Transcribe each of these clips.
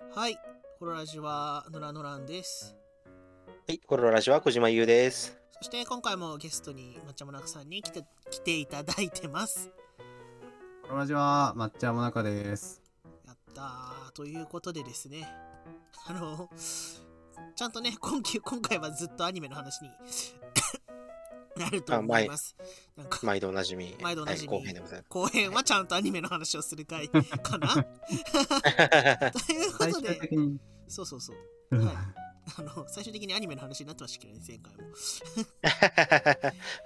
はい、ホロラジはノラノランです。はい、コロラジは小島優です。そして今回もゲストに抹茶もなかさんに来て来ていただいてます。こんにちは、抹茶もなかです。やったーということでですね、あの、ちゃんとね、今期今回はずっとアニメの話になると思います。なんか毎度おなじみ。毎度おなじみはい、後編でござい後編はちゃんとアニメの話をする回かなます。ということで。そうそうそう。はいあの最終的にアニメの話になってましたけどね、前回も。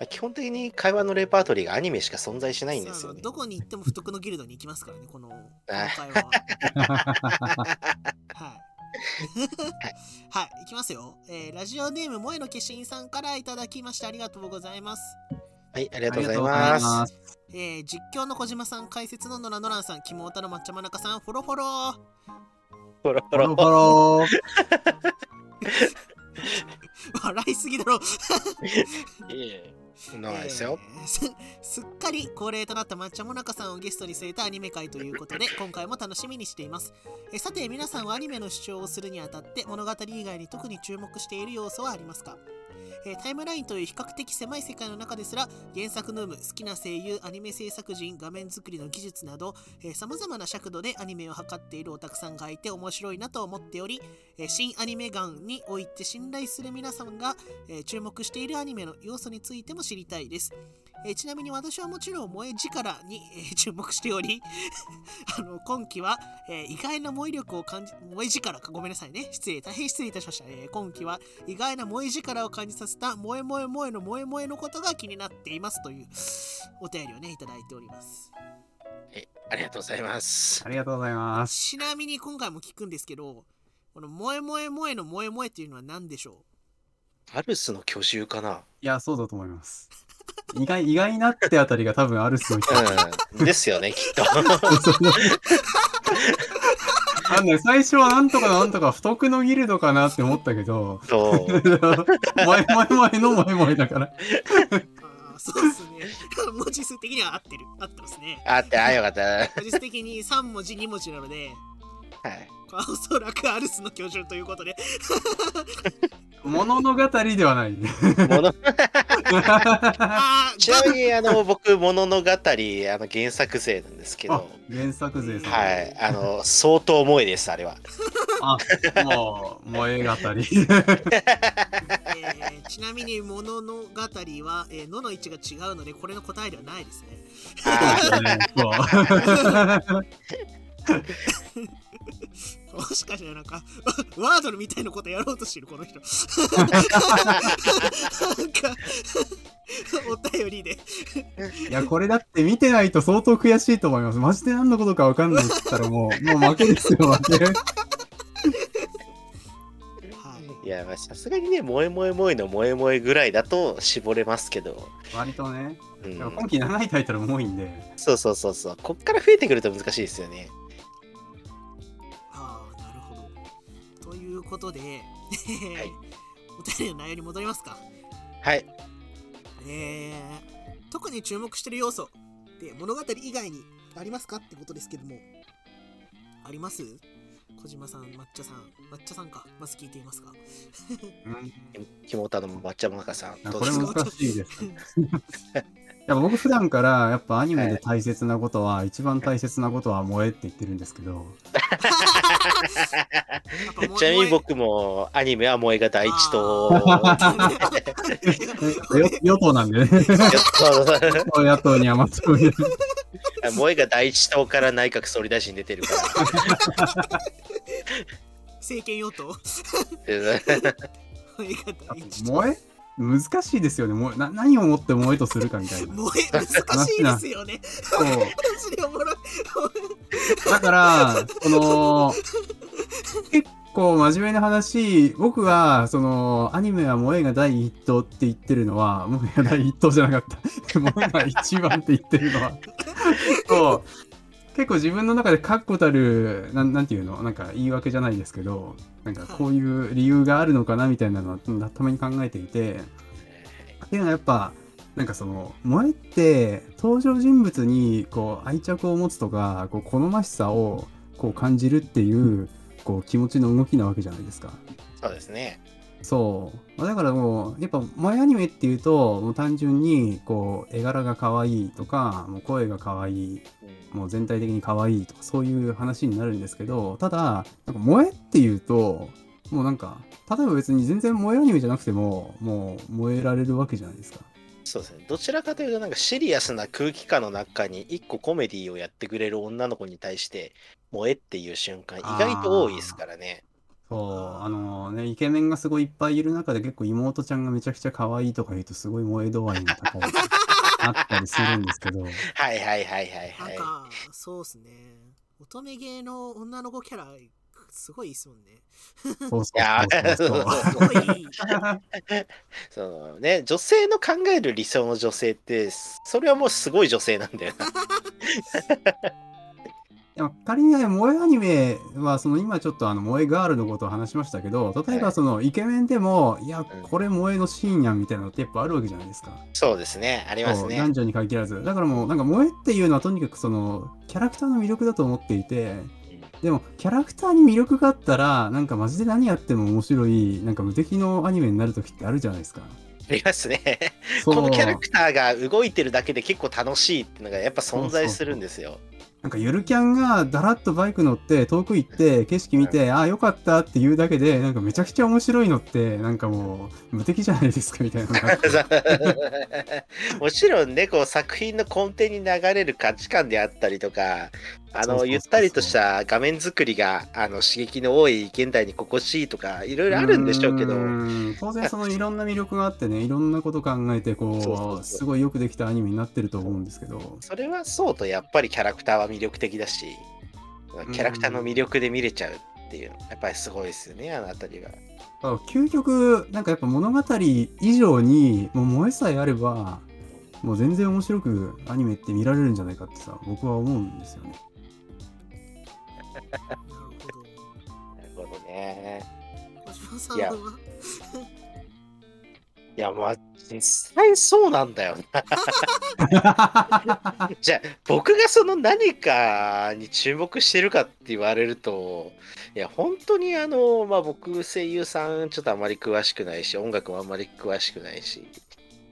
基本的に会話のレパートリーがアニメしか存在しないんですよね。どこに行っても不徳のギルドに行きますからね、このこのあ会話は。はい。はい、いきますよ。えーラジオネーム、萌えの化身さんからいただきましてありがとうございます。はい、ありがとうございます。えー実況の小島さん、解説のノラノランさん、キモオタの抹茶まなかさん、フォロフォロー。ポロポフォロロフォロ笑いすぎだろ。いえいえそんなことですよ。えーす すっかり恒例となった抹茶もなかさんをゲストに据えたアニメ会ということで 今回も楽しみにしていますえーさて皆さんはアニメの主張をするにあたって物語以外に特に注目している要素はありますか？えータイムラインという比較的狭い世界の中ですら原作の有無好きな声優アニメ制作人画面作りの技術などさまざまな尺度でアニメを図っているオタクさんがいて面白いなと思っておりえー新アニメガンにおいて信頼する皆さんがえー注目しているアニメの要素についても知りたいです。えーちなみに私はもちろん萌え力に、えー 注目しており あの今期は、えー意外な萌え力を感じ萌え力かごめんなさいね失礼大変失礼いたしました、えー今期は意外な萌え力を感じさせた萌え萌え萌えの萌え萌えのことが気になっていますというお便りをねいただいておりますえありがとうございますー。ありがとうございます。ちなみに今回も聞くんですけどこの萌え萌え萌えの萌え萌えっていうのは何でしょアルスの巨獣かな？いや、そうだと思います。意外、意外なってあたりが多分あるっすよ。うん。ですよね、きっと。あのね、最初はなんとかなんとか不徳のギルドかなって思ったけど、そう。萌え萌え萌えの萌え萌えだから。そうですね文字数的には合ってる合ってますねあって、あ、よかった。は文字数的に3文字2文字なのでい。おそらくアルスの居住ということで物の語ではない。ものあーちなみに、あの、僕、ものの語り、あの、原作勢なんですけあど、、原作勢。はい。あの、相当萌えです、あれは。あ、もう、萌え語り。えーちなみに「ものの語りは」えーのの位置が違うのでこれの答えではないですね もしかしたらなんかワワードルみたいなことやろうとしてるこの人なんかお便りでいや、これだって見てないと相当悔しいと思います。マジで何のことか分かんないって言ったらもう、もう負けですよ、負け。はいいや、まあさすがにね、萌え萌え萌えの萌え萌えぐらいだと絞れますけど、割とね。うん今季7位タイトルも多いんで。そうそうそうそう、こっから増えてくると難しいですよね。ことで、い。お便りの内容に戻りますか。はい。えー、特に注目してる要素って物語以外にありますかってことですけども。あります？小島さん抹茶さん。抹茶さんか。まず聞いていますか。うん。キモタの抹茶もなかさん、どうこれですか？難しいです。い や僕普段からやっぱアニメで大切なことは、一番大切なことは萌えって言ってるんですけど、ちなみに僕もアニメは萌えが第一と、よ与党なんでね。野党に甘党に。萌えが第一党から内閣総理大臣出てるから。政権与党 萌え？難しいですよね。もうな何をもって萌えとするかみたいな。萌え難しいですよねそうだから、その、結構真面目な話、僕が、その、アニメは萌えが第一党って言ってるのは、萌えが第一党じゃなかった。萌えが一番って言ってるのは、そう、結構自分の中で確固たる、ななんていうのなんか言い訳じゃないですけど、なんかこういう理由があるのかなみたいなのは、たまに考えていて、っていうのはやっぱ、なんかその萌えって登場人物にこう愛着を持つとかこう好ましさをこう感じるっていう構気持ちの動きなわけじゃないですか。そうですね。そう。だからもう、やっぱ、萌えアニメっていうと、もう単純に、こう、絵柄が可愛いとか、もう声が可愛い、もう全体的に可愛いとか、そういう話になるんですけど、ただ、なんか萌えっていうと、もうなんか、例えば別に全然萌えアニメじゃなくても、もう燃えられるわけじゃないですか。そうですね。どちらかというと、なんかシリアスな空気感の中に一個コメディをやってくれる女の子に対して、萌えっていう瞬間、意外と多いですからね。そう、あのね、イケメンがすごいいっぱいいる中で結構妹ちゃんがめちゃくちゃ可愛いとか言うとすごい萌え度合いの高い あったりするんですけど、はいはいはいはいはい。なんか、そうっすね。乙女芸の女の子キャラ、すごいいいっすもんね。そうそういやそうそうそう。すごいいい。そのね、女性の考える理想の女性って、それはもうすごい女性なんだよな。仮にね、萌えアニメは、その今ちょっとあの萌えガールのことを話しましたけど、例えばそのイケメンでも、いや、んこれ萌えのシーンやんみたいなのってやっぱあるわけじゃないですか。そうですね、ありますね。そう男女に限らず。だからもう、なんか萌えっていうのはとにかくその、キャラクターの魅力だと思っていて、でも、キャラクターに魅力があったら、なんかマジで何やっても面白い、なんか無敵のアニメになる時ってあるじゃないですか。ありますね。そうこのキャラクターが動いてるだけで結構楽しいっていうのがやっぱ存在するんですよ。なんかゆるキャンがだらっとバイク乗って遠く行って景色見て、ああよかったって言うだけでなんかめちゃくちゃ面白いのってなんかもう無敵じゃないですかみたいな。もちろんね、こう作品の根底に流れる価値観であったりとか、あのゆったりとした画面作りがあの刺激の多い現代に心地いいとか、いろいろあるんでしょうけど、ん。当然そのいろんな魅力があってね いろんなこと考えてこうすごいよくできたアニメになってると思うんですけど。それはそうとやっぱりキャラクターは魅力的だし、キャラクターの魅力で見れちゃうっていうの、やっぱりすごいですよね、あのあたりは。あ究極なんかやっぱ物語以上にもう萌えさえあればもう全然面白くアニメって見られるんじゃないかってさ僕は思うんですよね。なるなるほどね。いやは、いや、まあ、実際そうなんだよな。じゃあ、僕がその何かに注目してるかって言われると、いや、本当にあの、まあ僕、声優さんちょっとあまり詳しくないし、音楽もあんまり詳しくないし、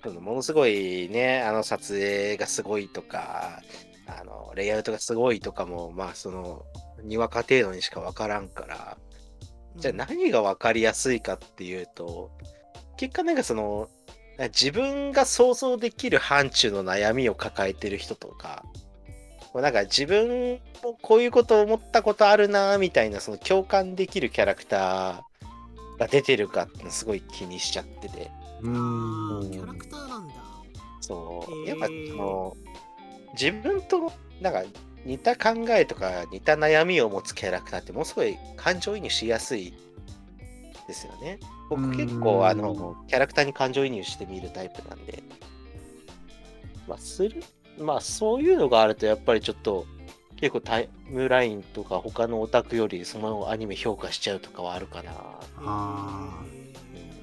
ものすごいね、あの撮影がすごいとか、あの、レイアウトがすごいとかも、まあその、にわか程度にしかわからんから、じゃあ何が分かりやすいかっていうと、結果なんかその、自分が想像できる範疇の悩みを抱えてる人とか、なんか自分もこういうこと思ったことあるなみたいなその共感できるキャラクターが出てるかってのすごい気にしちゃってて、うーん。キャラクターなんだ。そう、やっぱその、自分となんか似た考えとか似た悩みを持つキャラクターってものすごい感情移入しやすいですよね。僕うん結構あのキャラクターに感情移入してみるタイプなんで、まあするまあそういうのがあるとやっぱりちょっと結構タイムラインとか他のオタクよりそのアニメ評価しちゃうとかはあるかな。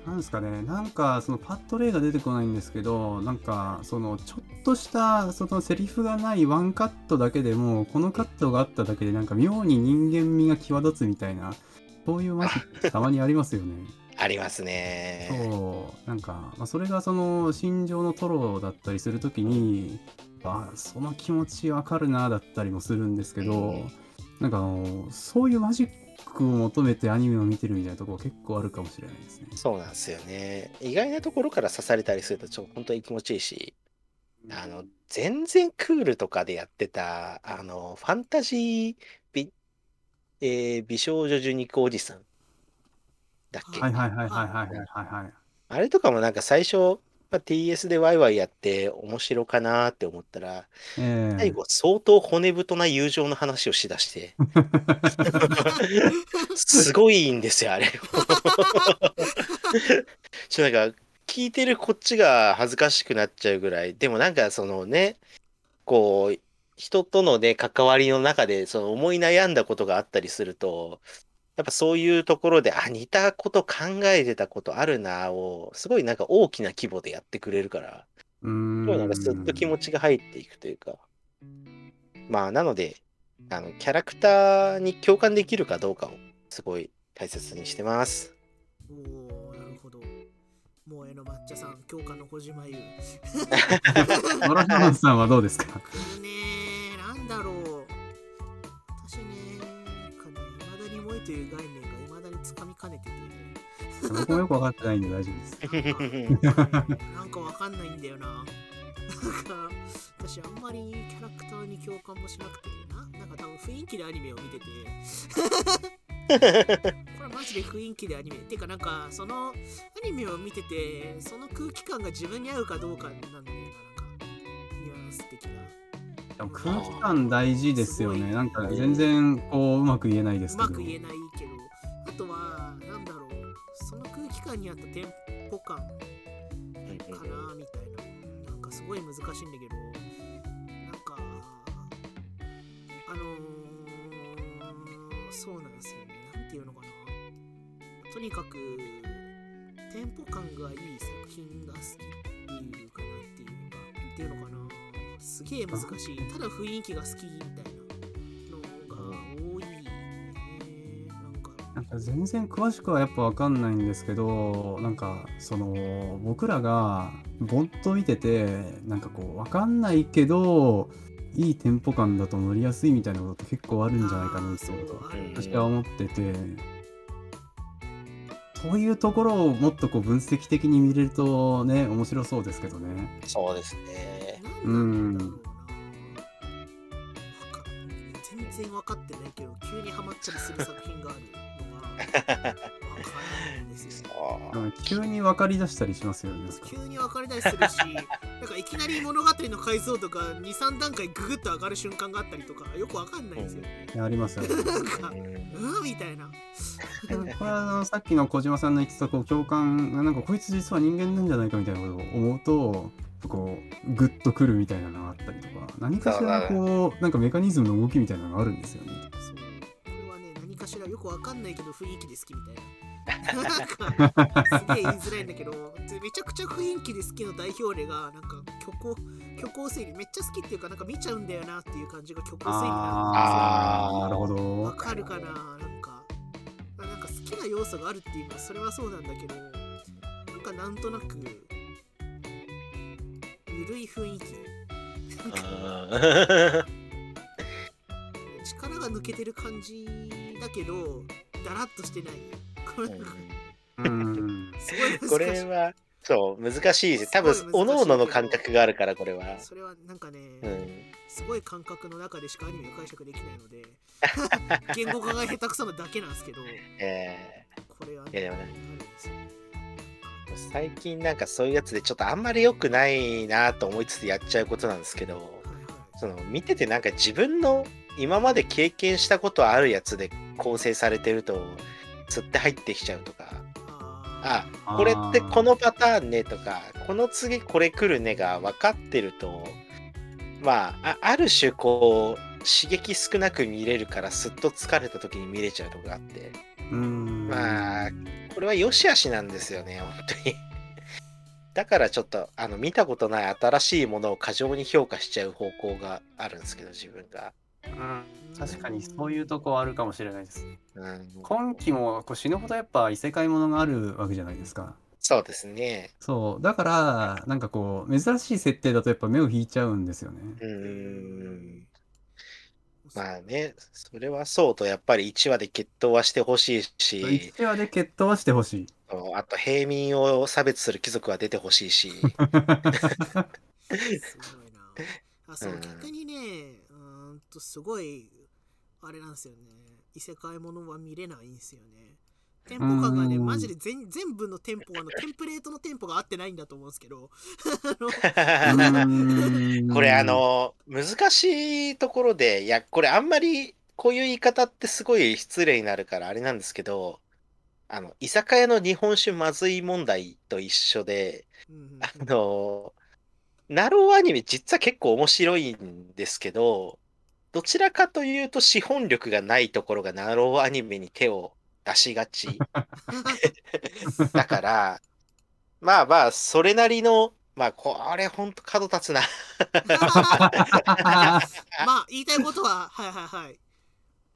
なんですかね、なんかそのパッと例が出てこないんですけど、なんかそのちょっとしたそのセリフがないワンカットだけでも、このカットがあっただけでなんか妙に人間味が際立つみたいな、そういうマジックたまにありますよね。ありますね。そう、なんか、まあ、それがその心情のトロだったりするときに、あその気持ちわかるなだったりもするんですけど、うんなんかあのそういうマジックを求めてアニメを見てるみたいなところ結構あるかもしれないですね。そうなんですよね。意外なところから刺されたりすると、ちょ、本当に気持ちいいし、あの、全然クールとかでやってた、あの、ファンタジー美、えー、美少女受肉おじさんだっけ？はいはいはいはいはいはい。あれとかもなんか最初、まあ、TS でワイワイやって面白かなって思ったら、ええ最後相当骨太な友情の話をしだして、すごいんですよ、あれ。ちょ、なんか、聞いてるこっちが恥ずかしくなっちゃうぐらい。でもなんかそのね、こう、人とのね、関わりの中で、その思い悩んだことがあったりすると、やっぱそういうところで、あ、似たこと考えてたことあるなを、すごいなんか大きな規模でやってくれるから、うーん。すごいなんかスッと気持ちが入っていくというか。まあ、なので、あの、キャラクターに共感できるかどうかをすごい大切にしてます。おおなるほど。萌えの抹茶さん教官の小島優。ノラシャマンさんはどうですか？ねえなんだろう未だに萌えという概念が未だにつかみかねててね僕もよくわかってないんで大丈夫です。なんかねなんかわかんないんだよな。なんか私あんまりキャラクターに共感もしなくてな。なんか多分雰囲気でアニメを見てて。これマジで雰囲気でアニメ。てかなんかそのアニメを見ててその空気感が自分に合うかどうかなんだよな。なんかニュアンス的な空気感大事ですよね。なんか全然こううまく言えないですけど。うまく言えないけど。あとはなんだろう。その空気感に合ったテンポ感かなみたいな。なんかすごい難しいんだけど。なんかあのー、そうなんですよね。なんていうのかな。とにかくテンポ感がいい作品が好きすげえ難しい。ただ雰囲気が好きみたいなのが多いね。なんか。なんか全然詳しくはやっぱわかんないんですけど、なんかその僕らがぼっと見てて、なんかこうわかんないけど、いいテンポ感だと乗りやすいみたいなことって結構あるんじゃないかなってことは私は思ってて、そういうところをもっとこう分析的に見れるとね、面白そうですけどね。そうですね。なんだろうな。全然分かってないけど、急にハマったりする作品があるのが分からないんですよ急に分かり出したりしますよね。急に分かりたりするし、なんかいきなり物語の解像度が2、3段階ググッと上がる瞬間があったりとか、よく分かんないんですよね。ありますよね。なんか、うんうんみたいな。これはあのさっきの小島さんの言ってたこう共感がなんかこいつ実は人間なんじゃないかみたいなことを思うとこうグッとくるみたいなのがあったりとか何かしらこうなんかメカニズムの動きみたいなのがあるんですよね。そうこれはね、何かしらよく分かんないけど雰囲気で好きみたいな。なんかすげえ言いづらいんだけどでめちゃくちゃ雰囲気で好きの代表例がなんか虚構虚構推理めっちゃ好きっていうかなんか見ちゃうんだよなっていう感じが虚構推理なんああなるほですよわど。かるかな？なんかまあなんか好きな要素があるっていうのはそれはそうなんだけどなんかなんとなくい雰囲気 力が抜けてる感じだけどだらっとしてないこれうん。これは、そう、難しいです。多分おのおのの感覚があるから、これは。それはなんかね、うん。すごい感覚の中でしかアニメを解釈できないので 言語化が下手くそなだけなんですけどえこれはねいやでもね最近なんかそういうやつでちょっとあんまり良くないなと思いつつやっちゃうことなんですけど、その見ててなんか自分の今まで経験したことあるやつで構成されてると、釣って入ってきちゃうとか、ああこれってこのパターンねとか、この次これ来るねが分かってると、まあ、あある種こう、刺激少なく見れるからすっと疲れた時に見れちゃうとこがあって、うん。まあ、これは良し悪しなんですよね、本当に。だからちょっと、あの、見たことない新しいものを過剰に評価しちゃう方向があるんですけど、自分が。うん確かにそういうとこはあるかもしれないです。うん、今期もこう死ぬほどやっぱ異世界ものがあるわけじゃないですか。そうですね。そう。だから、なんかこう、珍しい設定だとやっぱ目を引いちゃうんですよね。うーん。まあね、それはそうと、やっぱり1話で決闘はしてほしいし、1話で決闘はしてほしい。あと平民を差別する貴族は出てほしいし、すごいな。あそう、うん逆にねうーんとすごいあれなんですよね。異世界ものは見れないんですよねテンポ感がねうんマジで全全部のテンポあのテンプレートのテンポが合ってないんだと思うんですけど。これあ、の難しいところでいやこれあんまりこういう言い方ってすごい失礼になるからあれなんですけどあの居酒屋の日本酒まずい問題と一緒でうん。あのナローアニメ実は結構面白いんですけどどちらかというと資本力がないところがナローアニメに手を出しがち だからまあまあそれなりのまあこれほんと角立つな まあ言いたいことははいはいはい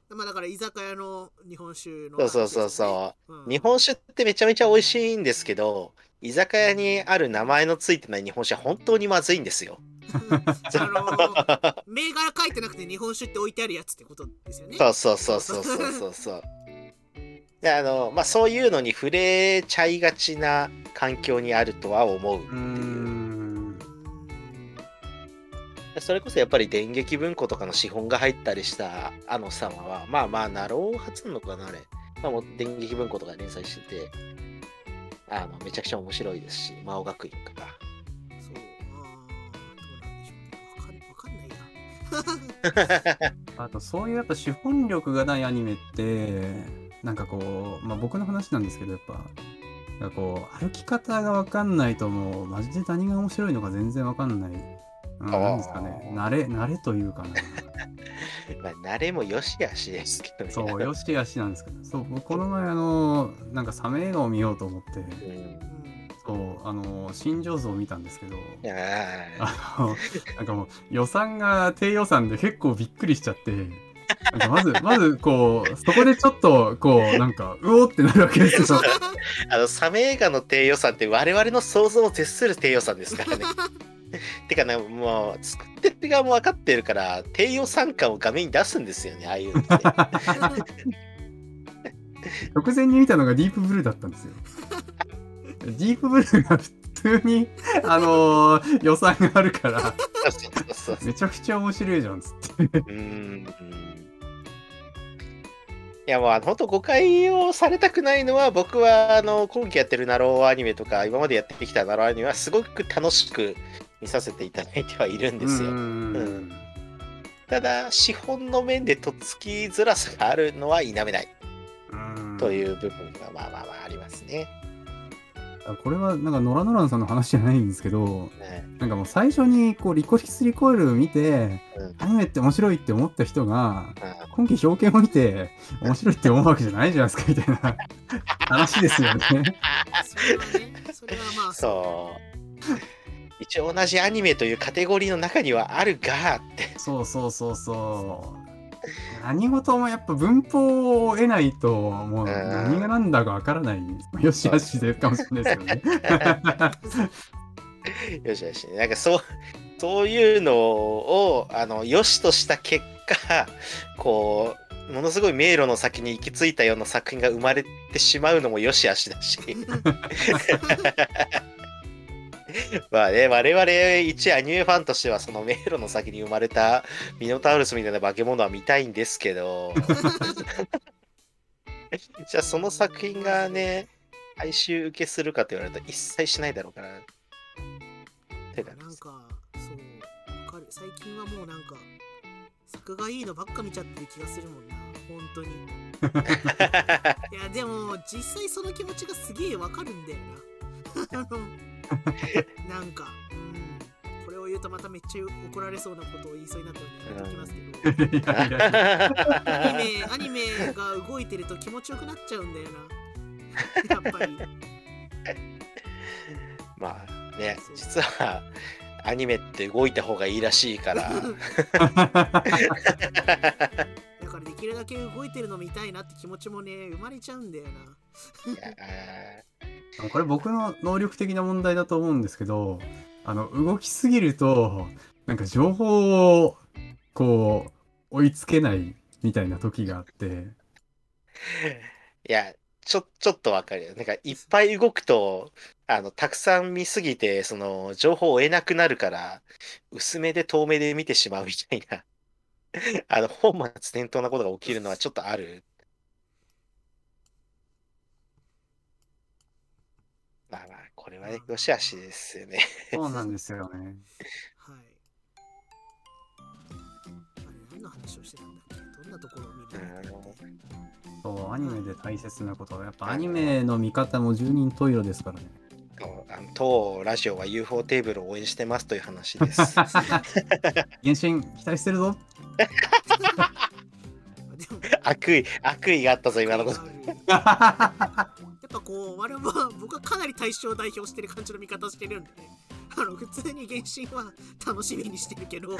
まあだから居酒屋の日本酒の、そうそうそうそううん。う。日本酒ってめちゃめちゃ美味しいんですけど、居酒屋にある名前のついてない日本酒は本当にまずいんですよ。あの 銘柄書いてなくて日本酒って置いてあるやつってことですよね。そうそうそうそうそうそう。であのまあ、そういうのに触れちゃいがちな環境にあるとは思う。うーん。それこそやっぱり電撃文庫とかの資本が入ったりしたあの様は、まあまあ、ナロー初なのかな、あれ。まあ、もう電撃文庫とか連載してて、あのめちゃくちゃ面白いですし、魔王学院とか。そう、あーどうなんでしょうね。わかんわかんないや。あと、そういうやっぱ資本力がないアニメって、なんかこう、まあ僕の話なんですけど、やっぱ、なんかこう、歩き方がわかんないともう、マジで何が面白いのか全然わかんない。うん、なんですかね。慣れ、慣れというかな。まあ、慣れもよしあしですけどね。そう、よしあしなんですけど、そう、僕この前あの、なんかサメ映画を見ようと思って、うん。うんそう、あの、新庄図を見たんですけど、あの、なんかもう予算が低予算で結構びっくりしちゃって、なんかまず、まずこう、そこでちょっと、こう、なんか、うおーってなるわけですよ。あの、サメ映画の低予算って我々の想像を絶する低予算ですからね。てかね、もう、作ってる側も分かってるから、低予算感を画面に出すんですよね、ああいうのって。直前に見たのがディープブルーだったんですよ。ディープブルーが普通に、あのー予算があるから。めちゃくちゃ面白いじゃん、つって。うーん。いやもうあの本当誤解をされたくないのは僕はあの今期やってるナローアニメとか今までやってきたナローアニメはすごく楽しく見させていただいてはいるんですよ。うーんただ資本の面でとっつきづらさがあるのは否めないうんという部分がまあまあまあありますね。これはなんかノラノランさんの話じゃないんですけど、ねなんかもう最初にこうリコリスリコイルを見て、うんアニメって面白いって思った人が、あ今期表現を見て面白いって思うわけじゃないじゃないですかみたいな話ですよね。それはね、それはまあ、そう。一応同じアニメというカテゴリーの中にはあるがって。そうそうそうそう。何事もやっぱ文法を得ないともう何が何だかわからない。よしあしでかもしれないですよね。よしよし。なんかそう、そういうのを、あの、よしとした結果、こう、ものすごい迷路の先に行き着いたような作品が生まれてしまうのもよしあしだし。まあね、我々一アニメファンとしては、その迷路の先に生まれたミノタウルスみたいな化け物は見たいんですけど、じゃあその作品がね、大衆受けするかと言われると一切しないだろうから。なんか、そう、わかる。最近はもうなんか、作がいいのばっか見ちゃってる気がするもんな。本当に。いや、でも、実際その気持ちがすげえわかるんだよな。なんか、うん。これを言うとまためっちゃ怒られそうなことを言いそうになったのでやめときますけど。アニメ、アニメが動いてると気持ちよくなっちゃうんだよな。やっぱり。まあね、実はアニメって動いた方がいいらしいから。だからできるだけ動いてるの見たいなって気持ちもね、生まれちゃうんだよな。これ僕の能力的な問題だと思うんですけど、あの、動きすぎると、なんか情報を、こう、追いつけないみたいな時があって、いや、ちょ、ちょっとわかるよ。なんかいっぱい動くと、あの、たくさん見すぎて、その、情報を得なくなるから、薄めで遠目で見てしまうみたいな、あの、本末転倒なことが起きるのはちょっとある。まあまあ、これはね、よしあしですよね。そうなんですよね。はい。あれ、何の話をしてたんだっけ？どんなところを見るのってそう、アニメで大切なことは、やっぱアニメの見方も十人十色ですからね。あの当ラジオは UFO テーブルを応援してますという話です。原神期待してるぞ。で も悪意、悪意があったぞ、今のこと。やっぱこう、我々は僕はかなり対象を代表してる感じの見方してるんでね。あの普通に原神は楽しみにしてるけどい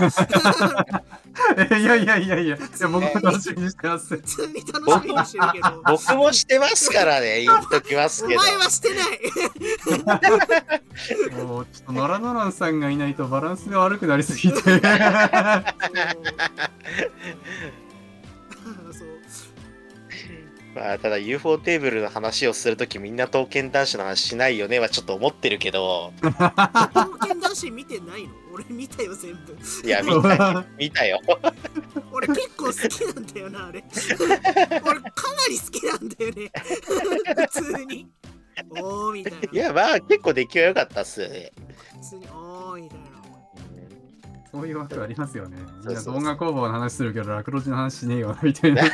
やいやいやいや、いや僕も楽しみにしてます。普通に楽しみにしてるけど僕もしてますからね、言っときますおけど。前はしてない もうちょっとノラノランさんがいないとバランスが悪くなりすぎて。まあ、ただ UFO テーブルの話をするときみんな刀剣男子の話しないよねはちょっと思ってるけど、刀剣男子見てないの？俺見たよ全部。いや、見た見たよ。俺結構好きなんだよなあれ。俺かなり好きなんだよね。普通に。おーみたいな。いや、まあ結構出来は良かったっすよね。普通におーみたいなそういう枠ありますよね。みんな動画工房の話するけど、ラクロジの話しねえよな、みたいな。いや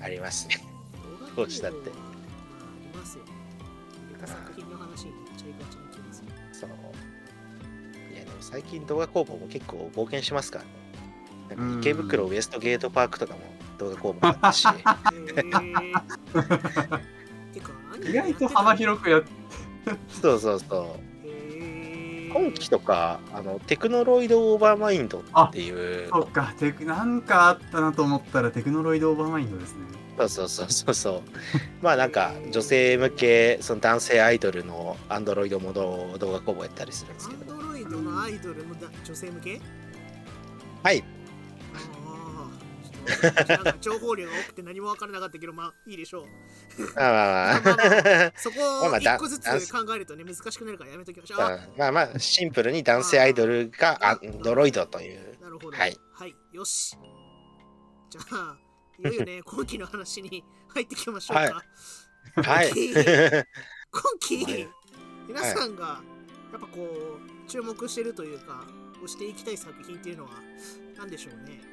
ありますね。そうしたってまあありますよ作品の話にめっちゃいう。いや、でも最近動画工房も結構冒険しますからね。なんか池袋ウエストゲートパークとかも動画工房あったし。意外と幅広くやっそうそうそう。今期とか、あの、テクノロイドオーバーマインドっていうそっか、テク、なんかあったなと思ったらテクノロイドオーバーマインドですね。そうそうそうそうそう。まあなんか女性向けその男性アイドルのアンドロイドモード動画工房やったりするんですアけど。ンドロイドのアイドルもだ女性向け？はい。ああなんか情報量が多くて何も分からなかったけどまあいいでしょう。まあまあまあ。そこをまあまあだ一個ずつ考えるとね難しくなるからやめときましょう。あまあまあシンプルに男性アイドルがアンドロイドという。なるほど。はい、はい、よし。じゃあいよいよね今期の話に入ってきましょうか、はい。今期 はい。皆さんがやっぱこう注目してるというか推していきたい作品っていうのは何でしょうね？あ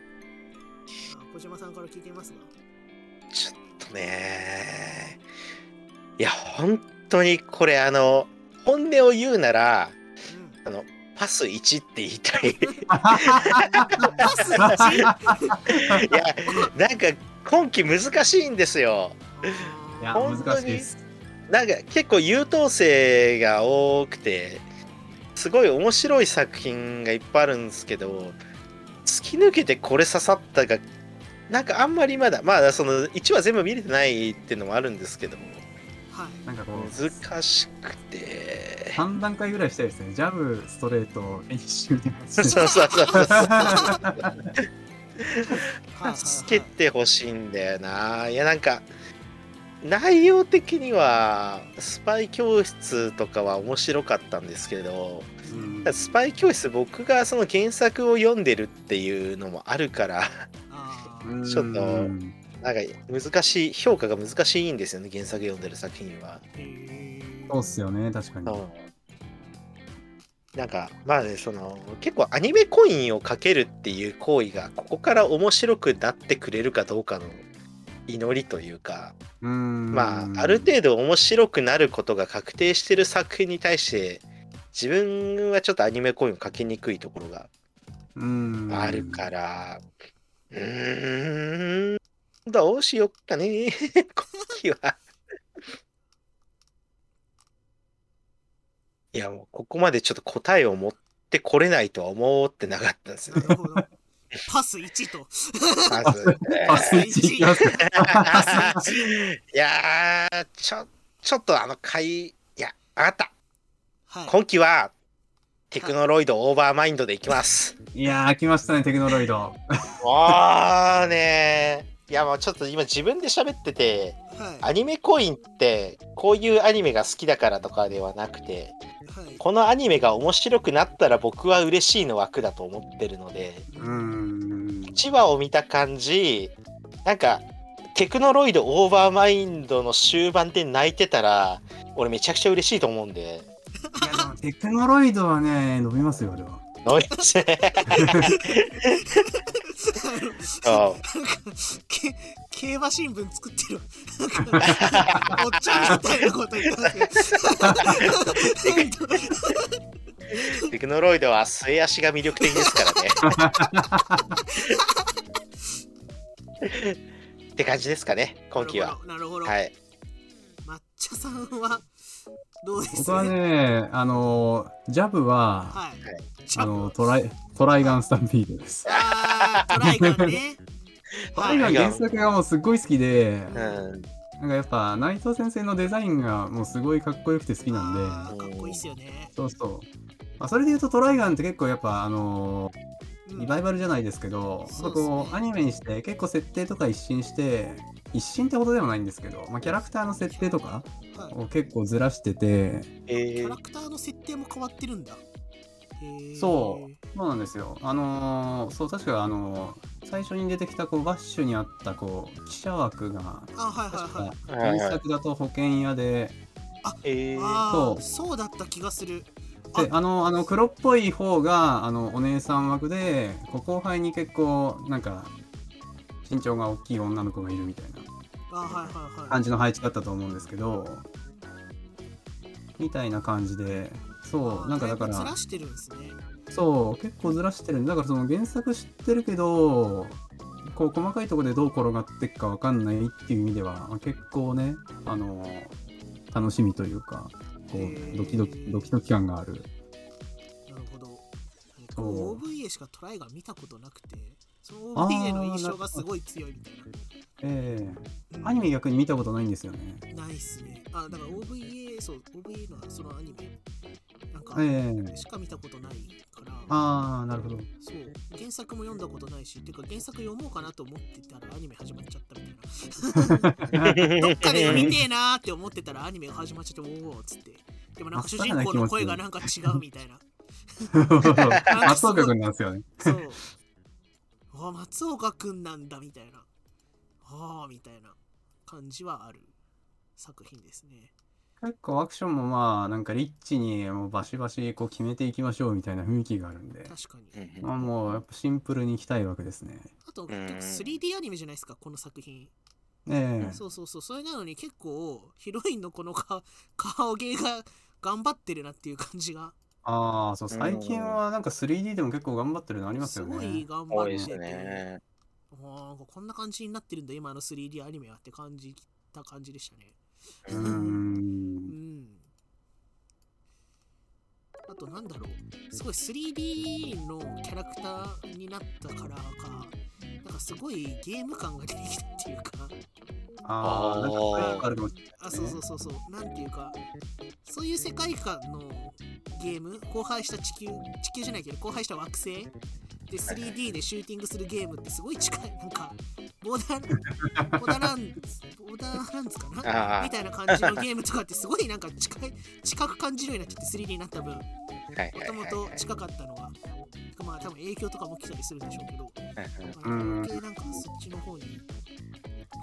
小島さんから聞いてみますがちょっとね。いや、本当にこれあの、本音を言うなら、うんあの、パス1って言いたい。いパス 1? や、なんか今期難しいんですよ。いや、本当に難しいです。なんか結構優等生が多くてすごい面白い作品がいっぱいあるんですけど突き抜けてこれ刺さったがなんかあんまりまだまあその1話全部見れてないっていうのもあるんですけど。はい。なんかこう、難しくて。3段階ぐらいしたいですね。ジャブ、ストレート、演習みたいなやつそうそうそうそう。はい。助けてほしいんだよな。いやなんか内容的にはスパイ教室とかは面白かったんですけどうん。スパイ教室僕がその原作を読んでるっていうのもあるからちょっとうん。なんか難しい評価が難しいんですよね原作読んでる作品は。そうっすよね、確かに。なんかまあねその結構アニメコインをかけるっていう行為がここから面白くなってくれるかどうかの祈りというかうん。まあある程度面白くなることが確定してる作品に対して自分はちょっとアニメコインをかけにくいところがうん。あるから、うーん、どうしよっかね、今期は。いや、もうここまでちょっと答えを持ってこれないとは思ってなかったんですよね。パス1と。パス1いきますか。パス1 いやー、ちょ、ちょっとあの回、いや、あなた、はい今期は、テクノロイドオーバーマインドでいきます。いやー、来ましたね、テクノロイド。もうねいやもうちょっと今自分で喋ってて、はいアニメコインってこういうアニメが好きだからとかではなくてはいこのアニメが面白くなったら僕は嬉しいの枠だと思ってるのでうん。1話を見た感じなんかテクノロイドオーバーマインドの終盤で泣いてたら俺めちゃくちゃ嬉しいと思うんでテクノロイドはね、伸びますよ、あれは。ノイズそうけ競馬新聞作ってる。おっちゃんみたいなこと言ってま テクノロイドは末足が魅力的ですからね。って感じですかね今期は。なるほどはい。茶さんはどうです？僕はね、あの、ジャブは、はい。あの、トライ、トライガンスタンピードです。あートライガンね。ト はい。ライガン原作がもうすっごい好きで、うん。なんかやっぱ内藤先生のデザインがもうすごいかっこよくて好きなんで、かっこいいっすよね。そうそう。まあ、それで言うとトライガンって結構やっぱあのリバイバルじゃないですけど、そうですねこうアニメにして結構設定とか一新して一新ってほどでもないんですけど、まあ、キャラクターの設定とかはいを結構ずらしててえーキャラクターの設定も変わってるんだ。へーそうそうなんですよあのーそう確かあのー最初に出てきたこうバッシュにあったこう記者枠があ、はい確はいはいか。はいはい原作だと保険屋でえーああ、そうそうだった気がする。であのあの黒っぽい方があのお姉さん枠でこう後輩に結構なんか身長が大きい女の子がいるみたいな。感じの配置だったと思うんですけどみたいな感じでそうなんかだからずらしてるんですね。そう結構ずらしてるんだからその原作知ってるけどこう細かいところでどう転がっていくかわかんないっていう意味ではまあ結構ねあの楽しみというかこうドキドキドキドキ感がある。なるほど。そう。OVA しかトライガン見たことなくて、その OVA の印象がすごい強いみたいええな。うんアニメ逆に見たことないんですよねないっすね。あ、だから OVA、そう、OVA のそのアニメ、なんか、ええしか見たことないから、ああなるほどそう、原作も読んだことないし、てか原作読もうかなと思ってたらアニメ始まっちゃったみたいな。どっかで読みてえなーって思ってたらアニメが始まっちゃって、おおっつって。でもなんか主人公の声がなんか違うみたいな。松岡君なんですよねそう。あ、松岡くんなんだみたいな。ああ、みたいな感じはある作品ですね。結構アクションもまあなんかリッチにもうバシバシこう決めていきましょうみたいな雰囲気があるんで確かに。うんまあもうやっぱシンプルにいきたいわけですねあと、ん 3D アニメじゃないですか、この作品。ええそうそうそう、それなのに結構ヒロインのこの顔 顔芸が頑張ってるなっていう感じがああそう最近はなんか 3D でも結構頑張ってるのありますすよごいね頑張ってて、多いですね。あーなんかこんな感じになってるんだ、今の 3D アニメはって感じた感じでしたね。うん。ん。あとなんだろう、すごい 3D のキャラクターになったからか、なんかすごいゲーム感が出てきたっていうか、ああなんかそういうのあるかもしれないあ、そうそうそうそう、なんていうか、そういう世界観のゲーム、荒廃した地球、地球じゃないけど、荒廃した惑星で 3D でシューティングするゲームってすごい近い、なんか、ボーダー、ボーダーランズ、ボーダーランズかな？みたいな感じのゲームとかってすごいなんか近い、近く感じるようになっちゃって 3D になった分、もはいはいともはいはい。と近かったのが、まあ多分影響とかも来たりするんでしょうけど、うん余計なんかそっちの方に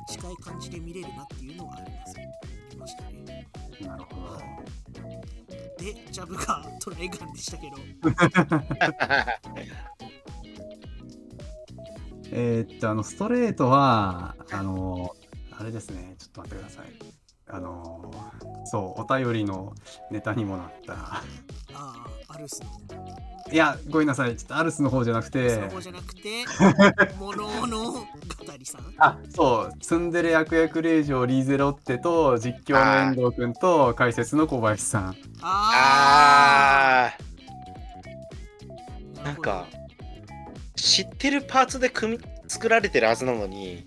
近い感じで見れるなっていうのはありますありましたね。なるほど。で、ジャブがトライガンでしたけど、えーっとあのストレートはあのあれですね。ちょっと待ってください。あのそうお便りのネタにもなった。ああ、アルスの、いやごめんなさい。ちょっとアルスの方じゃなくて。その方じゃなくて、モノの語りさん。あそう。ツンデレ悪役令嬢リーゼロッテと実況の遠藤君と解説の小林さん。あああ、あなんか知ってるパーツで組み作られてるはずなのに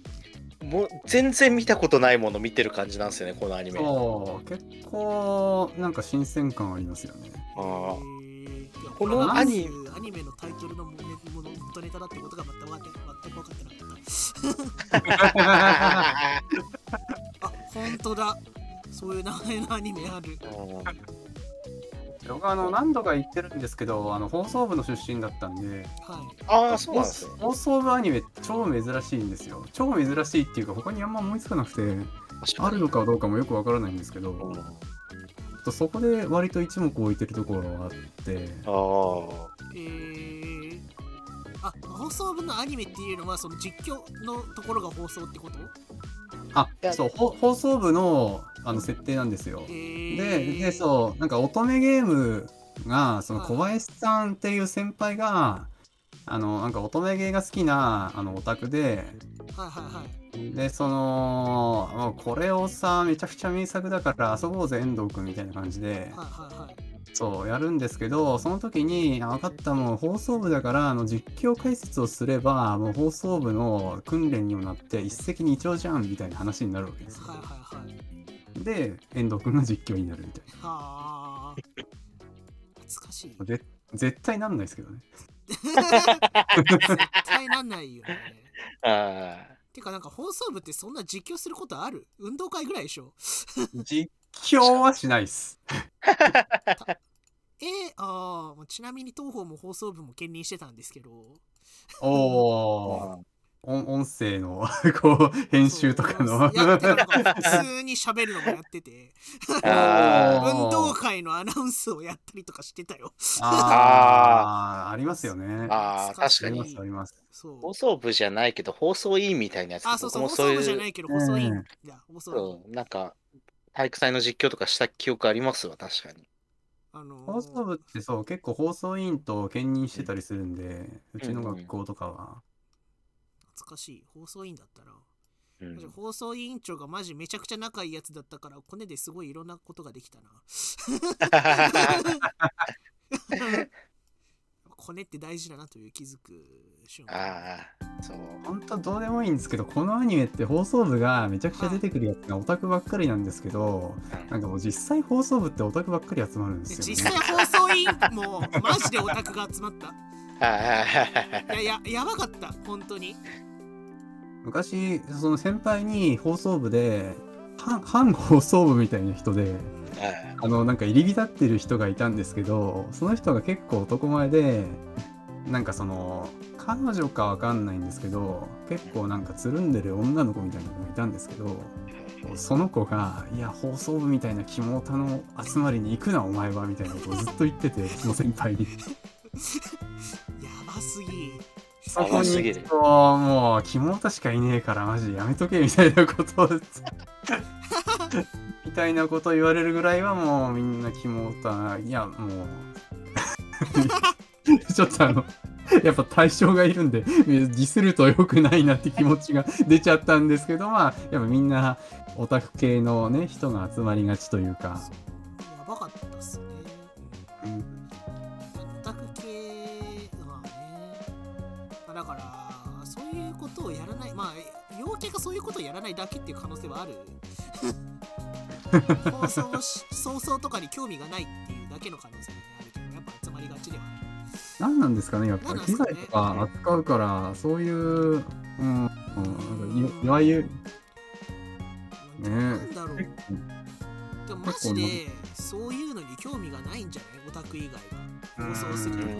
もう全然見たことないもの見てる感じなんですよねこのアニメあそう結構なんか新鮮感ありますよねあーへーいやこのアニアニメのタイトルのももの元ネタだってことが全く分かって全く分かってなかった。あ、本当だ。そういう名前のアニメある。僕はあの何度か言ってるんですけどあの放送部の出身だったんで。はい。ああそうなんですね。放送部アニメ超珍しいんですよ。超珍しいっていうか他にあんま思いつかなくてあるのかどうかもよくわからないんですけど、うん。そこで割と一目置いてるところがあって。ああえー、あ、放送分のアニメっていうのはその実況のところが放送ってこと？あそうほ放送部のあの設定なんですよ。えー、ででそうなんか乙女ゲームがそのはい。小林さんっていう先輩が、あの、なんか乙女芸が好きな、あの、オタクで、はいはいはい。で、その、これをさ、めちゃくちゃ名作だから遊ぼうぜ、遠藤くんみたいな感じで、はいはいはいそう、やるんですけど、その時に、あ分かった、もう放送部だから、あの、実況解説をすれば、もう放送部の訓練にもなって、一石二鳥じゃん、みたいな話になるわけですよ。はいはいはい。で、遠藤くんが実況になるみたいはあ。懐かしい。な。ぜ絶対なんないですけどね。絶対なんないよね。あてかなんか放送部ってそんな実況することある？運動会ぐらいでしょ？実況はしないっす。えー、あーちなみに東方も放送部も兼任してたんですけどおー。音音声のこう編集とかの普通に喋るのもやってて運動会のアナウンスをやったりとかしてたよあーありますよね。ああ、確かに。あります。放送部じゃないけど、放送委員みたいなやつあそうそう放、送部じゃないけど放送委員うんいや放送そう、なんか、体育祭の実況とかした記憶ありますわ、確かに。あのー放送部ってそう結構放送委員と兼任してたりするんで、うちの学校とかは。懐かしい放送委員だったら、うん放送委員長がマジめちゃくちゃ仲いいやつだったからコネですごいいろんなことができたなコネって大事だなという気づく瞬間。ああ、そう。本当どうでもいいんですけど、このアニメって放送部がめちゃくちゃ出てくるやつがオタクばっかりなんですけど、なんかもう実際放送部ってオタクばっかり集まるんですよ、ね。実際放送委員もマジでオタクが集まった？いやいややばかった本当に。昔、その先輩に放送部で、反反 放送部みたいな人で、あの、なんか入り浸ってる人がいたんですけど、その人が結構男前で、なんかその、彼女かわかんないんですけど、結構なんかつるんでる女の子みたいな子がいたんですけど、その子が、いや、放送部みたいなキモオタの集まりに行くな、お前は、みたいなことをずっと言ってて、その先輩に。やばすぎそこに行くと、もう、キモオタしかいねえから、マジやめとけ、みたいなことを、みたいなこと言われるぐらいは、もう、みんなキモオタ、いや、もう、ちょっとあの、やっぱ対象がいるんで、ディスると良くないなって気持ちが出ちゃったんですけど、まあ、やっぱみんな、オタク系のね、人が集まりがちというか、やばかったっすだからそういうことをやらない。まあ陽キャがそういうことをやらないだけっていう可能性はある。放送し早々とかに興味がないっていうだけの可能性が、ね、あるけどやっぱ集まりがちではある。何なんですかね、やっぱり。機材とか扱うから、そういう、うん、うんなんかいいわゆる、ねなんだろう。結でもマジでそういうのに興味がないんじゃない？オタク以外は放送するうのに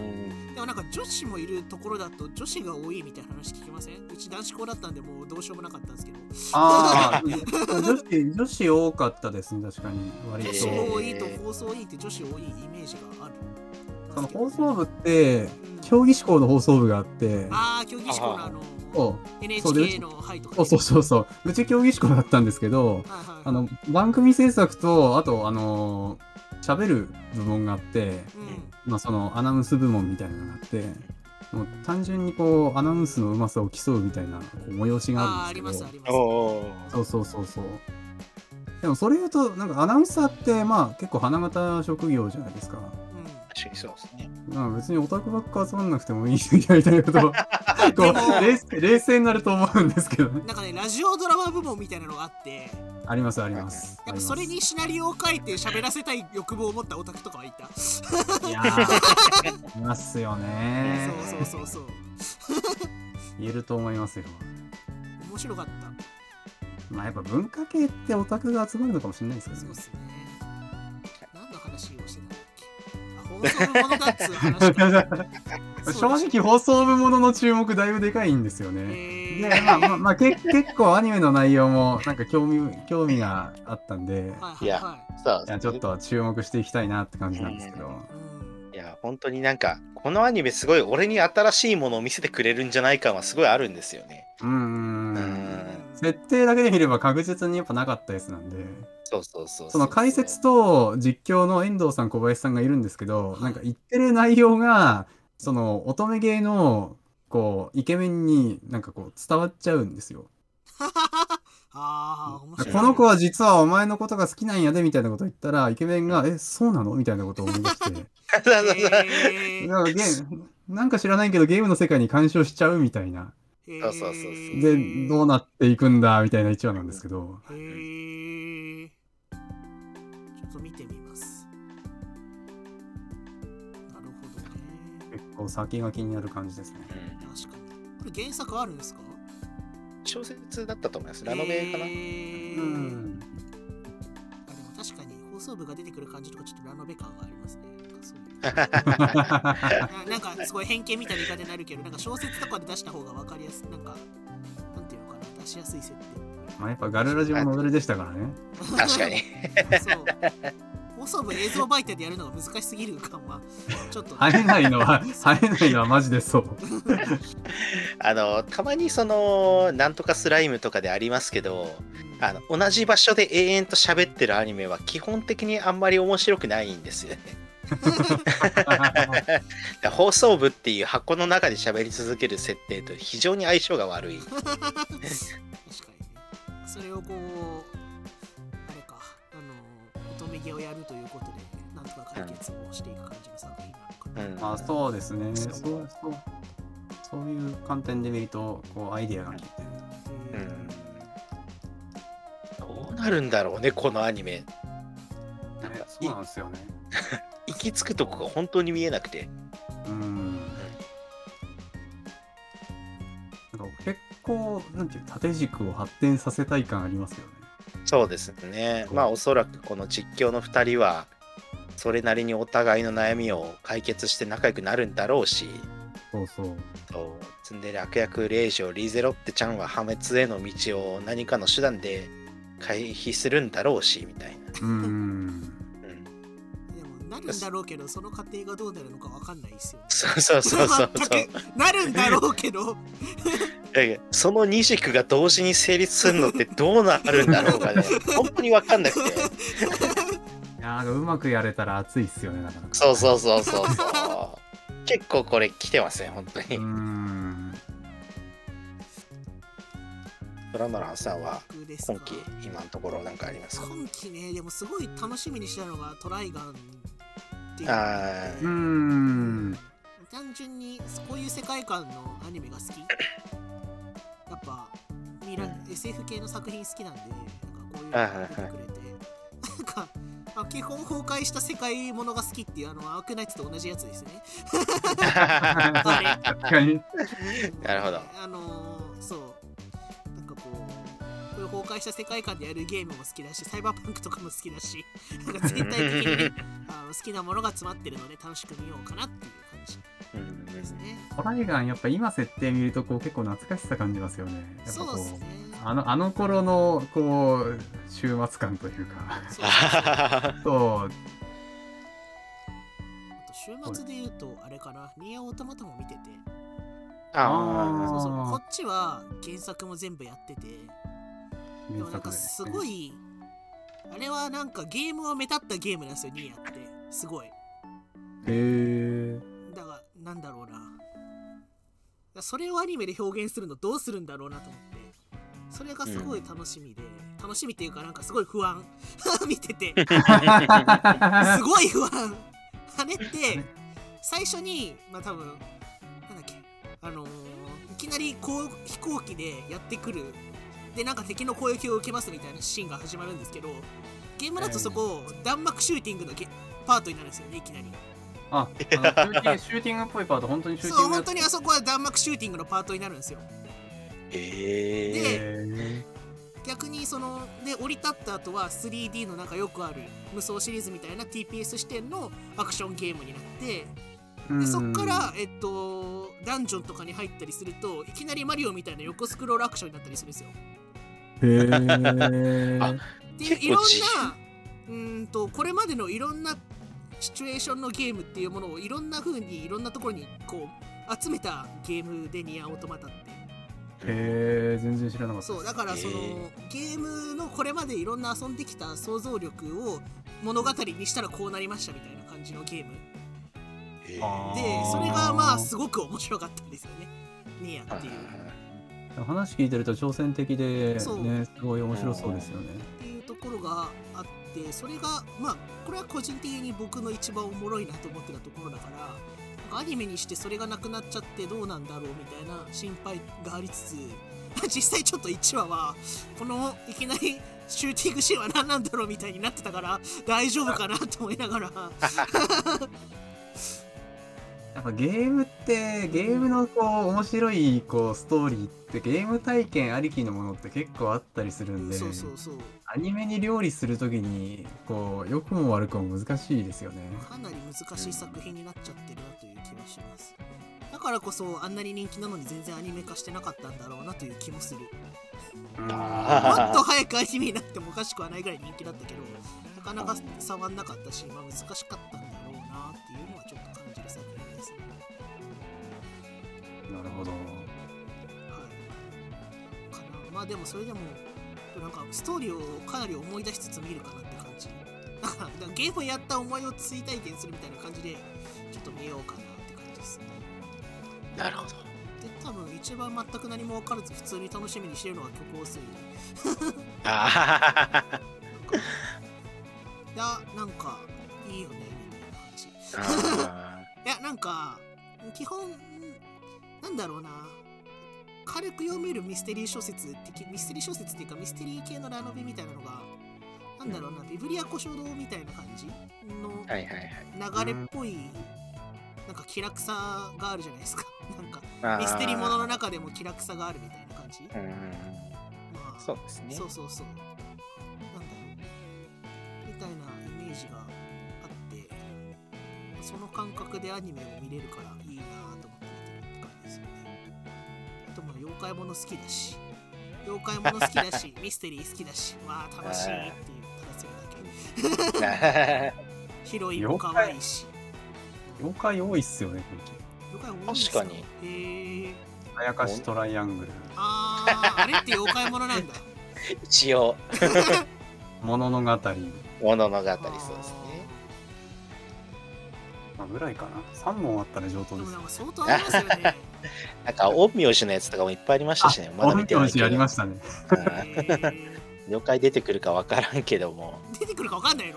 ん。でもなんか女子もいるところだと女子が多いみたいな話聞きません？うち男子校だったんでもうどうしようもなかったんですけど。ああ、女子、女子多かったですね、確かに。割と。女子多いと放送いいって女子多いイメージがある。その放送部って、うん競技志向の放送部があって、ああ競技志向のあのそう NHK のはいとかそうそうそうそう、うち競技志向だったんですけど、はいはいはい。あの、番組制作と、あと、あのー喋る部門があって、うんまあ、そのアナウンス部門みたいなのがあって、もう単純にこう、アナウンスのうまさを競うみたいなこう催しがあるんですけどそうそうそうそう。でもそれ言うと、なんかアナウンサーって、まあ結構花形職業じゃないですか。う確かにそうですね。まあ別にオタクばっか集まんなくてもいいみたいなことを こう冷静になると思うんですけどねん。なんかねラジオドラマ部門みたいなのがあってありますあります。やっぱそれにシナリオを書いて喋らせたい欲望を持ったオタクとかはいた。いやー、いますよね。そうそうそうそう言えると思いますよ。面白かったまあやっぱ文化系ってオタクが集まるのかもしれないですけどねそうっ。すね放送部ものだっつう話か 正直放送部ものの注目だいぶでかいんですよね。えで、まあまあ、まあ、け 結構アニメの内容もなんか興味興味があったんで、はいはいはいちょっと注目していきたいなって感じなんですけど。うんいや、本当になんか、このアニメすごい俺に新しいものを見せてくれるんじゃない感はすごいあるんですよね。う。ん。設定だけで見れば確実にやっぱなかったやつなんで、そうそうそうう。その解説と実況の遠藤さん、小林さんがいるんですけど、なんか言ってる内容が、その乙女芸のこうイケメンになんかこう伝わっちゃうんですよ。ああ面白いこの子は実はお前のことが好きなんやでみたいなこと言ったらイケメンが「えそうなの?」みたいなことを思い出してへーなんかゲーなんか知らないけどゲームの世界に干渉しちゃうみたいな。そうそうそうそうでどうなっていくんだみたいな一話なんですけど。へーちょっと見てみますなるほどね結構先が気になる感じですね。うん確かにこれ原作あるんですか？小説だったと思います。ラノベかな。うん。あでも確かに放送部が出てくる感じとかちょっとラノベ感がありますねなんかそういうななんかすごい偏見みたいな言い方になるけどなんか小説とかで出した方が分かりやすいなんかなんていうのかな出しやすい設定まあやっぱガルラジもノベルでしたからね。確かに。そう放送部映像媒体でやるのが難しすぎる感はちょっと生えないのは、生えないのはマジでそう。あの、たまにその、なんとかスライムとかでありますけど、うんあの同じ場所で永遠と喋ってるアニメは基本的にあんまり面白くないんですよね。で放送部っていう箱の中で喋り続ける設定と非常に相性が悪い。確かにねそれをこうあれかあの乙女芸をやるということでなんとか解決をしていく感じの作品なのかな、うんまあそうですね。そそううそうそういう観点で見ると、こうアイディアが効いてる。うんどうなるんだろうね、このアニメ。なんかそうなんですよね。行き着くとこが本当に見えなくて。うん。なんか結構、なんていう、縦軸を発展させたい感ありますよね。そうですね。まあおそらくこの実況の2人はそれなりにお互いの悩みを解決して仲良くなるんだろうし、そうそう。そうツンデレ悪役令嬢リーゼロッテちゃんは破滅への道を何かの手段で回避するんだろうしみたいな。うん。なるんだろうけどその過程がどうなるのかわかんないですよねそうそうそうそうなるんだろうけどだけどその二軸が同時に成立するのってどうなるんだろうかね。本当に分かんなくて。いやーうまくやれたら熱いっすよね、なかなか。そうそうそうそうそう。結構これ来てますね、本当にう。ん。ドラマランさんは今期今のところなんかありますか？今期ねでもすごい楽しみにしてたのがトライガンっていうあうーん。単純にこういう世界観のアニメが好きやっぱ未来、うん SF 系の作品好きなんでなんかこういうのが出てくれてなんかあ基本崩壊した世界ものが好きっていうあのアークナイツと同じやつですね あ。確かに。なるほど。あのーそう崩壊した世界観でやるゲームも好きだしサイバーパンクとかも好きだし なんか全体的にね あの好きなものが詰まってるので楽しく見ようかなっていう感じうんですね。トライガン、やっぱ今設定見ると、こう結構懐かしさ感じますよね。やっぱこうそうですね。あの、あの頃の、こう、週末感というか。そう週 末で言うとあれかな。ニアオートマタも見てて。あそうそう。こっちは原作も全部やっててでもなんかすごい。いあれはなんかゲームをめたったゲームなんですよニアって。すごい。へえ。だからなんだろうな。それをアニメで表現するのどうするんだろうなと思って。それがすごい楽しみで、楽しみっていうかなんかすごい不安。見てて。すごい不安。あれって最初にまあ多分なんだっけあのーいきなりこう飛行機でやってくるでなんか敵の攻撃を受けますみたいなシーンが始まるんですけどゲームだとそこ弾幕シューティングのゲパートになるんですよねいきなり。あ、あのシューティングシューティングっぽいパート、本当にシューティそうングや本当にあそこは弾幕シューティングのパートになるんですよ。ええ。へ逆にそので降り立った後は 3D のなんかよくある無双シリーズみたいな TPS 視点のアクションゲームになってーでそっから、えっと、ダンジョンとかに入ったりするといきなりマリオみたいな横スクロールアクションになったりするんですよ。へえ。あっていういろんなうーんとこれまでのいろんなシチュエーションのゲームっていうものをいろんな風にいろんなところにこう集めたゲームでニアオートマタってへえ、全然知らなかった。そうだからその、へゲームのこれまでいろんな遊んできた想像力を物語にしたらこうなりましたみたいな感じのゲームでそれがまあすごく面白かったんですよね。ニアっていう。話聞いてると挑戦的でねすごい面白そうですよね。っていうところがあってそれがまあこれは個人的に僕の一番おもろいなと思ってたところだからアニメにしてそれがなくなっちゃってどうなんだろうみたいな心配がありつつ実際ちょっと1話はこのいきなりシューティングシーンは何なんだろうみたいになってたから大丈夫かなと思いながらやっぱゲームってゲームのこう面白いこうストーリーってゲーム体験ありきのものって結構あったりするんでそうそうそう。アニメに料理するときにこう良くも悪くも難しいですよね。かなり難しい作品になっちゃってるなという気がします。だからこそあんなに人気なのに全然アニメ化してなかったんだろうなという気もする。うん。もあっと早くアニメになってもおかしくはないぐらい人気だったけどなかなか触んなかったし、まあ、難しかった。んなるほど。はい。かな。まあでもそれでもなんかストーリーをかなり思い出しつつ見るかなって感じ。ゲームやった思いを追体験するみたいな感じでちょっと見ようかなって感じですね。ーなるほど。で多分一番全く何も分からず普通に楽しみにしてるのは虚構推理あいやなんかいいよねみたいな感じ。あ いやなんか基本なんだろうな軽く読めるミステリー小説的ミステリー小説っていうかミステリー系のラノベみたいなのがなんだろうな、ビブリア古書堂みたいな感じ？の。流れっぽい、なんか気楽さがあるじゃないですか なんかミステリーものの中でも気楽さがあるみたいな感じ、うんまあそうですね。そうそうそう。なんだろう。みたいなイメージがあって、その感覚でアニメを見れるからいいな妖怪もの好きだし、妖怪もの好きだし、ミステリー好きだし、わあ楽しいっていう、ただそれだけ。ヒロインも可愛いし。妖怪多いっすよね妖怪多い確かにへえ。あやかしトライアングルあー、あれって妖怪ものなんだ。一応、物の語物の語りそうですね。まあぐらいかな3本あったら上等ですでもなんか相当ありますよね。なんか、陰陽師のやつとかもいっぱいありましたしね。まだ見てないけど。ありましたね 妖怪出てくるかわからんけども。出てくるかわかんないの、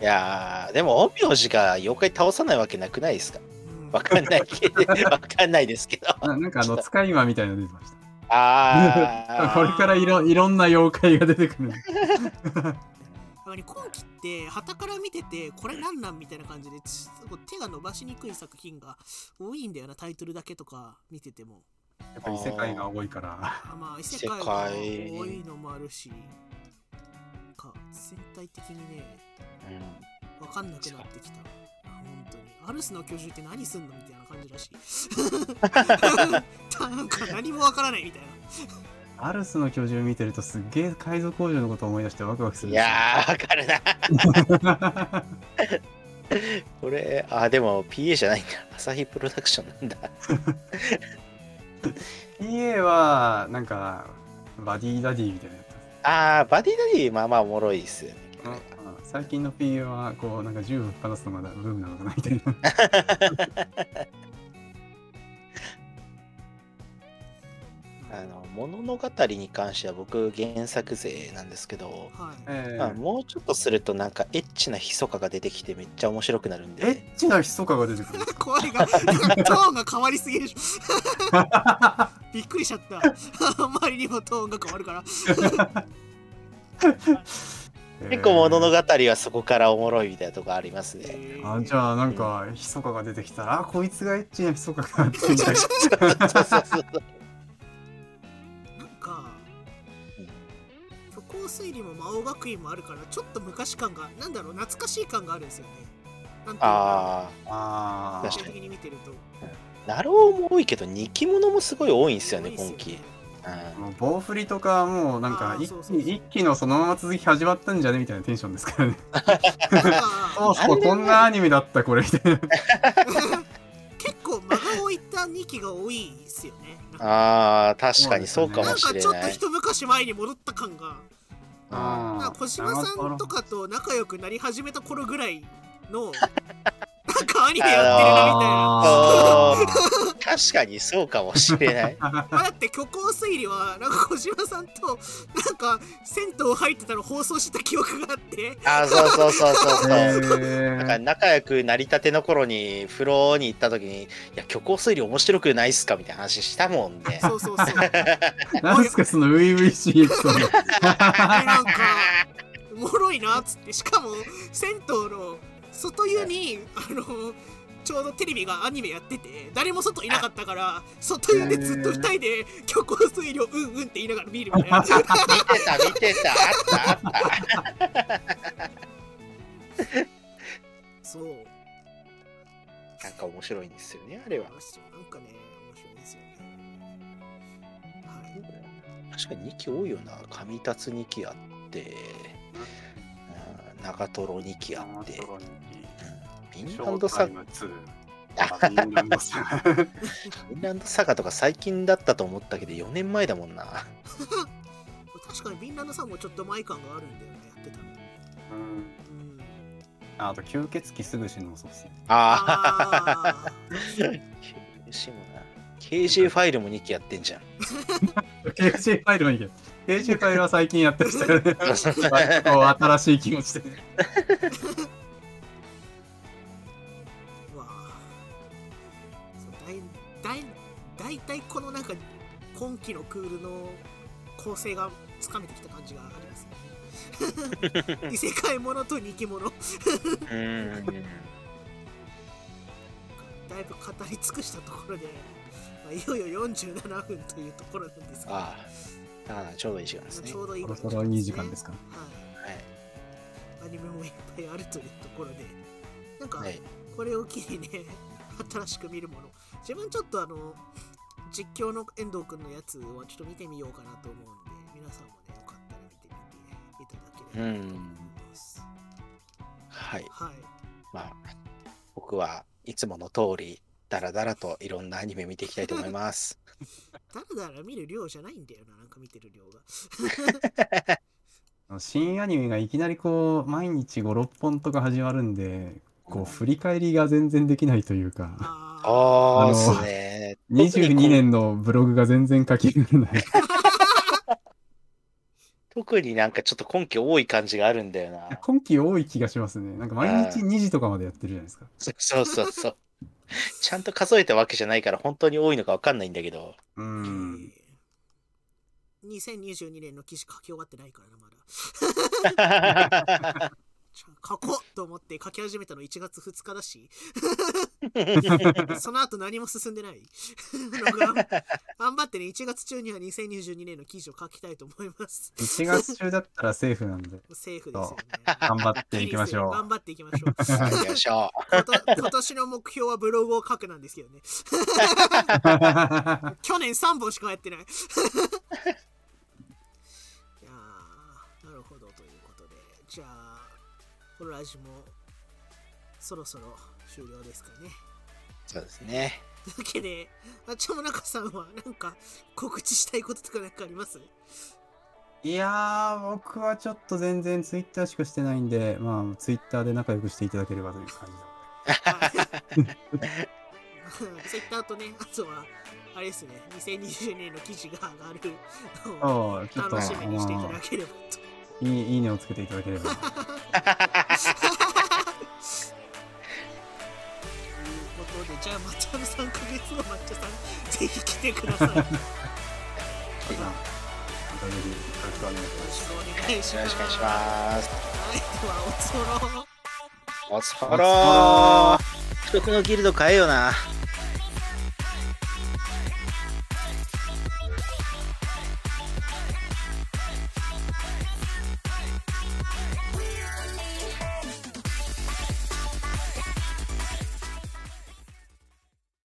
いやー、でも陰陽師が妖怪倒さないわけなくないですか？うんわかんないけど、わかんないですけど。ななんかあの使い魔みたいなの出てましたあこれからいろいろんな妖怪が出てくるやっぱり今期って旗から見ててこれなんなんみたいな感じで手が伸ばしにくい作品が多いんだよなタイトルだけとか見てても。やっぱり世界が多いから。あまあ異世界が多いのもあるしなんか全体的にねーうんわかんなくなってきた。あ本当に。アルスの居住って何すんのみたいな感じだし。なんか何もわからないみたいなアルスの居住見てるとすっげえ海賊工場のことを思い出してワクワクするいやー、わかるな。ーこれ、あ、でも PA じゃないんだ。朝日プロダクションなんだ。PA はなんかバディダディみたいなやつあー、バディダディ、まあまあおもろいっすよね。うん最近の PA はこうなんか銃を放すのがブームなのかなみたいな あの、物の語に関しては僕原作勢なんですけど、はい。えまあ、もうちょっとするとなんかエッチなひそかが出てきてめっちゃ面白くなるんエで、ッチなひそかが出てくる。声がなんかトーンが変わりすぎるでしょ。びっくりしちゃった。あまりにもトーンが変わるから。結構物の語はそこからおもろいみたいなとこありますね。えー。あじゃあなんかひそかが出てきたらあこいつがエッチなひそかかってみた推理も魔王学院もあるからちょっと昔感がなんだろう懐かしい感があるんですよね。なんていああ個確かに見てると。あ、ナローも多いけど、二期物もすごい多いんですよね、多いっす今期。あもう棒振りとかもうなんか一あーそうそうそう。気一気のそのまま続き始まったんじゃねみたいなテンションですからね。そうそうこんなアニメだったこれみたいな。結構間が置いた2期が多いですよね。ああ、確かにそうかもなんかちょっとしれない。一昔前に戻った感があなんか小島さんとかと仲良くなり始めた頃ぐらいの なんかアアニメやってるなみたいな確かにそうかもしれない。ま あだって虚構推理はなんか小島さんとなんか銭湯入ってたの放送した記憶があってあーそうそうそうそうそう。ーなんか仲良くなりたての頃に風呂に行った時に「いや虚構推理面白くないっすか?」みたいな話したもんね。そうそうそうで なんすかその初々しいエピソード。なんかおもろいなっつってしかも銭湯の外湯にあのちょうどテレビがアニメやってて誰も外いなかったから外湯でずっと2人で虚構推理をうんうんって言いながら見るみたいな見てた見てたあったあった。そう。なんか面白いんですよねあれは。なんかね面白いですよね。はい。確かに2期多いよな。上達2期あって、うん。長瀞2期あって、うんフィンランドサガ、フ2。ンランドサガィンランドサガとか最近だったと思ったけど4年前だもんな。確かにフィンランドさんもちょっっと前感があるんだよねやってたのうんうんあと吸血鬼すぐ死ぬのそうっすね。ああ。あ しもな。KJ ファイルも2期やってんじゃん。KJ ファイルはいいけど。KJ ファイルは最近やってましたからね。新しい気持ちで大体このなんか今期のクールの構成がつかめてきた感じがありますね 異世界ものと人気者うーん。だいぶ語り尽くしたところで、まあ、いよいよ47分というところなんですが、ああ。ちょうどいい時間ですねち。ょうどいいそろそろいい時間ですか？はいはい。アニメもいっぱいあるというところで、なんか、はい。これを機にね、新しく見るもの、自分ちょっとあの、実況の遠藤くんのやつはちょっと見てみようかなと思うんで、皆さんもね、よかったら見てみていただければと思います。はい。はい。まあ、僕はいつもの通り、だらだらといろんなアニメ見ていきたいと思います。だらだら見る量じゃないんだよな、なんか見てる量が。新アニメがいきなりこう、毎日5、6本とか始まるんで、こう、振り返りが全然できないというか、あああ、あのですね。22年のブログが全然書ききれない。特になんかちょっと今期多い感じがあるんだよな。今期多い気がしますね。なんか毎日2時とかまでやってるじゃないですか。そうそうそう。ちゃんと数えたわけじゃないから本当に多いのかわかんないんだけど。うーん。2022年の記事書き終わってないからな、まだ。書こうと思って書き始めたの1月2日だし、その後何も進んでない 頑張ってね、1月中には2022年の記事を書きたいと思います。1月中だったらセーフなんで、セーフですよね。頑張っていきましょ頑張っていきましょう。今年の目標はブログを書くなんですけどね。う。去年3本しかやってない。このラジもそろそろ終了ですかね。う。そうですね。というわけで、あちゃもなかさんはなんか告知したいこととかなんかあります？いやー、僕はちょっと全然ツイッターしかしてないんで、まあ、ツイッターで仲良くしていただければという感じで。ツイッターとね、あとは、あれですね、2020年の記事が上がるのを楽しみにしていたまあだければと。いいいいねをつけていただければ。ということで、じゃあ、抹茶の3ヶ月後、抹茶さん、ぜひ来てください。よまたぜひ、よろしくお願いします。ろしくお願いします。よろしくお願いします。はい、では、おつろ。おつほろー。不徳のギルド変えよな。